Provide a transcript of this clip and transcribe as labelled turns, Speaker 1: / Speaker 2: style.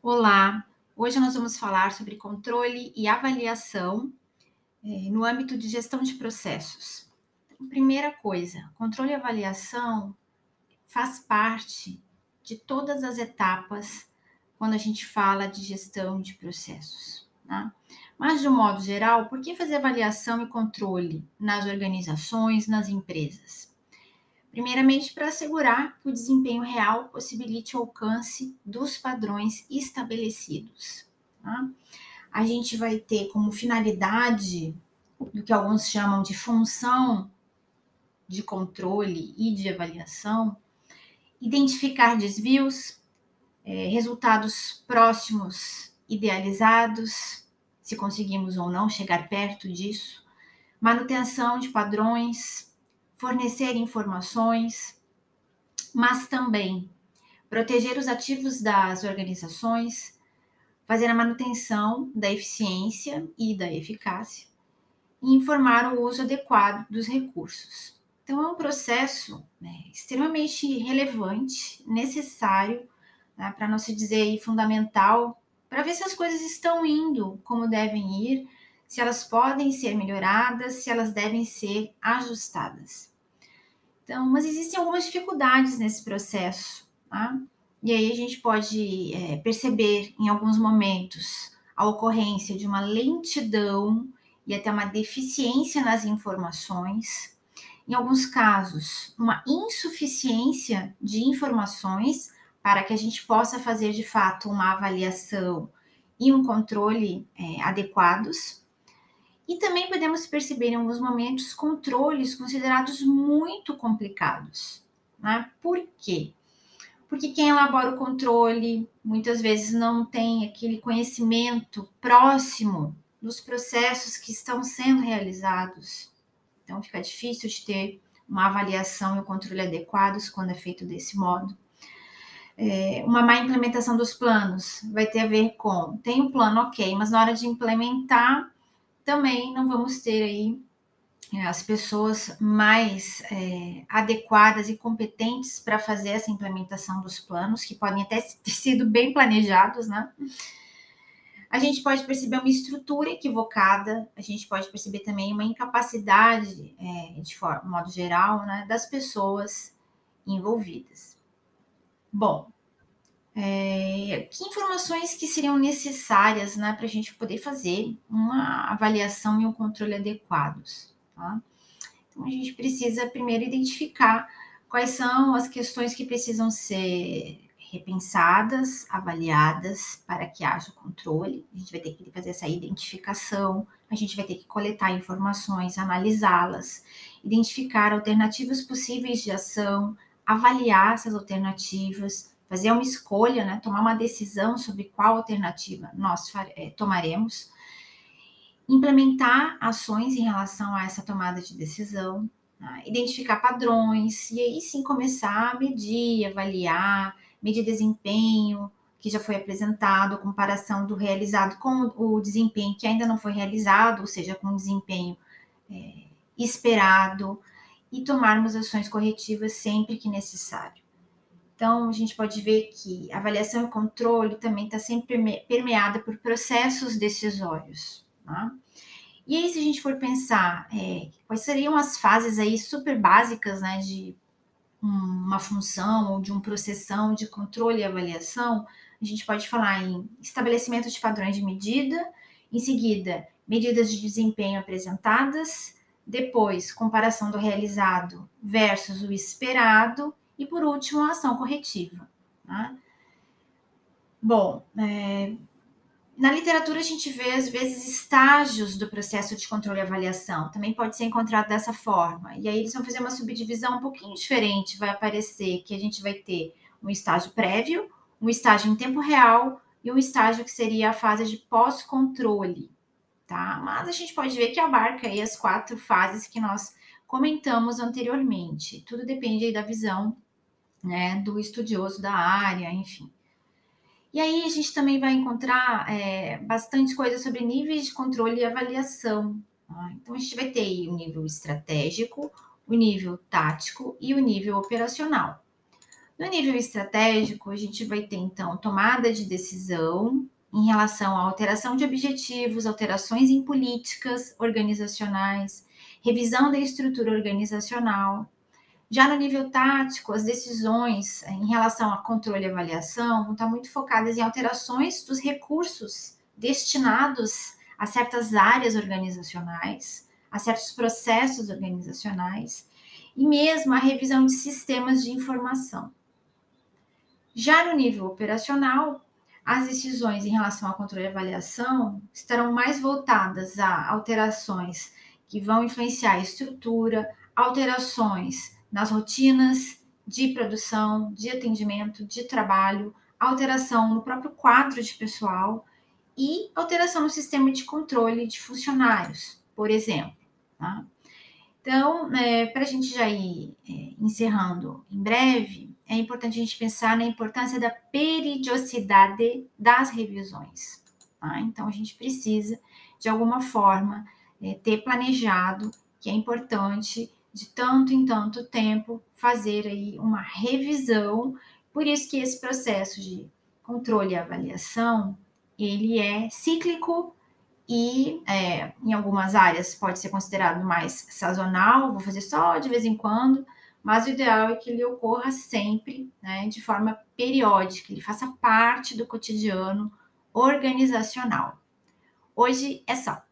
Speaker 1: Olá, hoje nós vamos falar sobre controle e avaliação eh, no âmbito de gestão de processos. Então, primeira coisa, controle e avaliação faz parte de todas as etapas quando a gente fala de gestão de processos. Tá? Mas, de um modo geral, por que fazer avaliação e controle nas organizações, nas empresas? Primeiramente, para assegurar que o desempenho real possibilite o alcance dos padrões estabelecidos. Tá? A gente vai ter como finalidade do que alguns chamam de função de controle e de avaliação, identificar desvios, é, resultados próximos idealizados, se conseguimos ou não chegar perto disso, manutenção de padrões, fornecer informações, mas também proteger os ativos das organizações, fazer a manutenção da eficiência e da eficácia e informar o uso adequado dos recursos. Então, é um processo né, extremamente relevante, necessário, né, para não se dizer fundamental, para ver se as coisas estão indo como devem ir se elas podem ser melhoradas, se elas devem ser ajustadas. Então, mas existem algumas dificuldades nesse processo, tá? E aí a gente pode é, perceber em alguns momentos a ocorrência de uma lentidão e até uma deficiência nas informações. Em alguns casos, uma insuficiência de informações para que a gente possa fazer de fato uma avaliação e um controle é, adequados. E também podemos perceber em alguns momentos controles considerados muito complicados. Né? Por quê? Porque quem elabora o controle muitas vezes não tem aquele conhecimento próximo dos processos que estão sendo realizados. Então fica difícil de ter uma avaliação e um controle adequados quando é feito desse modo. É, uma má implementação dos planos vai ter a ver com tem o um plano ok, mas na hora de implementar também não vamos ter aí é, as pessoas mais é, adequadas e competentes para fazer essa implementação dos planos, que podem até ter sido bem planejados, né? A gente pode perceber uma estrutura equivocada, a gente pode perceber também uma incapacidade, é, de forma, modo geral, né, das pessoas envolvidas. Bom, é, que informações que seriam necessárias né, para a gente poder fazer uma avaliação e um controle adequados? Tá? Então, a gente precisa primeiro identificar quais são as questões que precisam ser repensadas, avaliadas para que haja controle. A gente vai ter que fazer essa identificação, a gente vai ter que coletar informações, analisá-las, identificar alternativas possíveis de ação, avaliar essas alternativas, fazer uma escolha, né, tomar uma decisão sobre qual alternativa nós é, tomaremos, implementar ações em relação a essa tomada de decisão, né, identificar padrões e aí sim começar a medir, avaliar, medir desempenho que já foi apresentado, comparação do realizado com o desempenho que ainda não foi realizado, ou seja, com o desempenho é, esperado, e tomarmos ações corretivas sempre que necessário. Então, a gente pode ver que avaliação e controle também está sempre permeada por processos decisórios. Tá? E aí, se a gente for pensar é, quais seriam as fases aí super básicas né, de uma função ou de um processão de controle e avaliação, a gente pode falar em estabelecimento de padrões de medida, em seguida, medidas de desempenho apresentadas, depois, comparação do realizado versus o esperado, e, por último, a ação corretiva. Né? Bom, é, na literatura a gente vê, às vezes, estágios do processo de controle e avaliação. Também pode ser encontrado dessa forma. E aí eles vão fazer uma subdivisão um pouquinho diferente. Vai aparecer que a gente vai ter um estágio prévio, um estágio em tempo real e um estágio que seria a fase de pós-controle. Tá? Mas a gente pode ver que abarca aí as quatro fases que nós comentamos anteriormente. Tudo depende da visão né, do estudioso da área, enfim. E aí a gente também vai encontrar é, bastante coisa sobre níveis de controle e avaliação. Tá? Então a gente vai ter o nível estratégico, o nível tático e o nível operacional. No nível estratégico, a gente vai ter então tomada de decisão em relação à alteração de objetivos, alterações em políticas organizacionais, revisão da estrutura organizacional. Já no nível tático, as decisões em relação a controle e avaliação vão estar muito focadas em alterações dos recursos destinados a certas áreas organizacionais, a certos processos organizacionais e mesmo a revisão de sistemas de informação. Já no nível operacional, as decisões em relação ao controle e avaliação estarão mais voltadas a alterações que vão influenciar a estrutura, alterações nas rotinas de produção, de atendimento, de trabalho, alteração no próprio quadro de pessoal e alteração no sistema de controle de funcionários, por exemplo. Tá? Então, é, para a gente já ir é, encerrando em breve, é importante a gente pensar na importância da periodicidade das revisões. Tá? Então, a gente precisa, de alguma forma, é, ter planejado que é importante, de tanto em tanto tempo, fazer aí uma revisão. Por isso que esse processo de controle e avaliação, ele é cíclico e é, em algumas áreas pode ser considerado mais sazonal, vou fazer só de vez em quando, mas o ideal é que ele ocorra sempre, né, de forma periódica, ele faça parte do cotidiano organizacional. Hoje é só.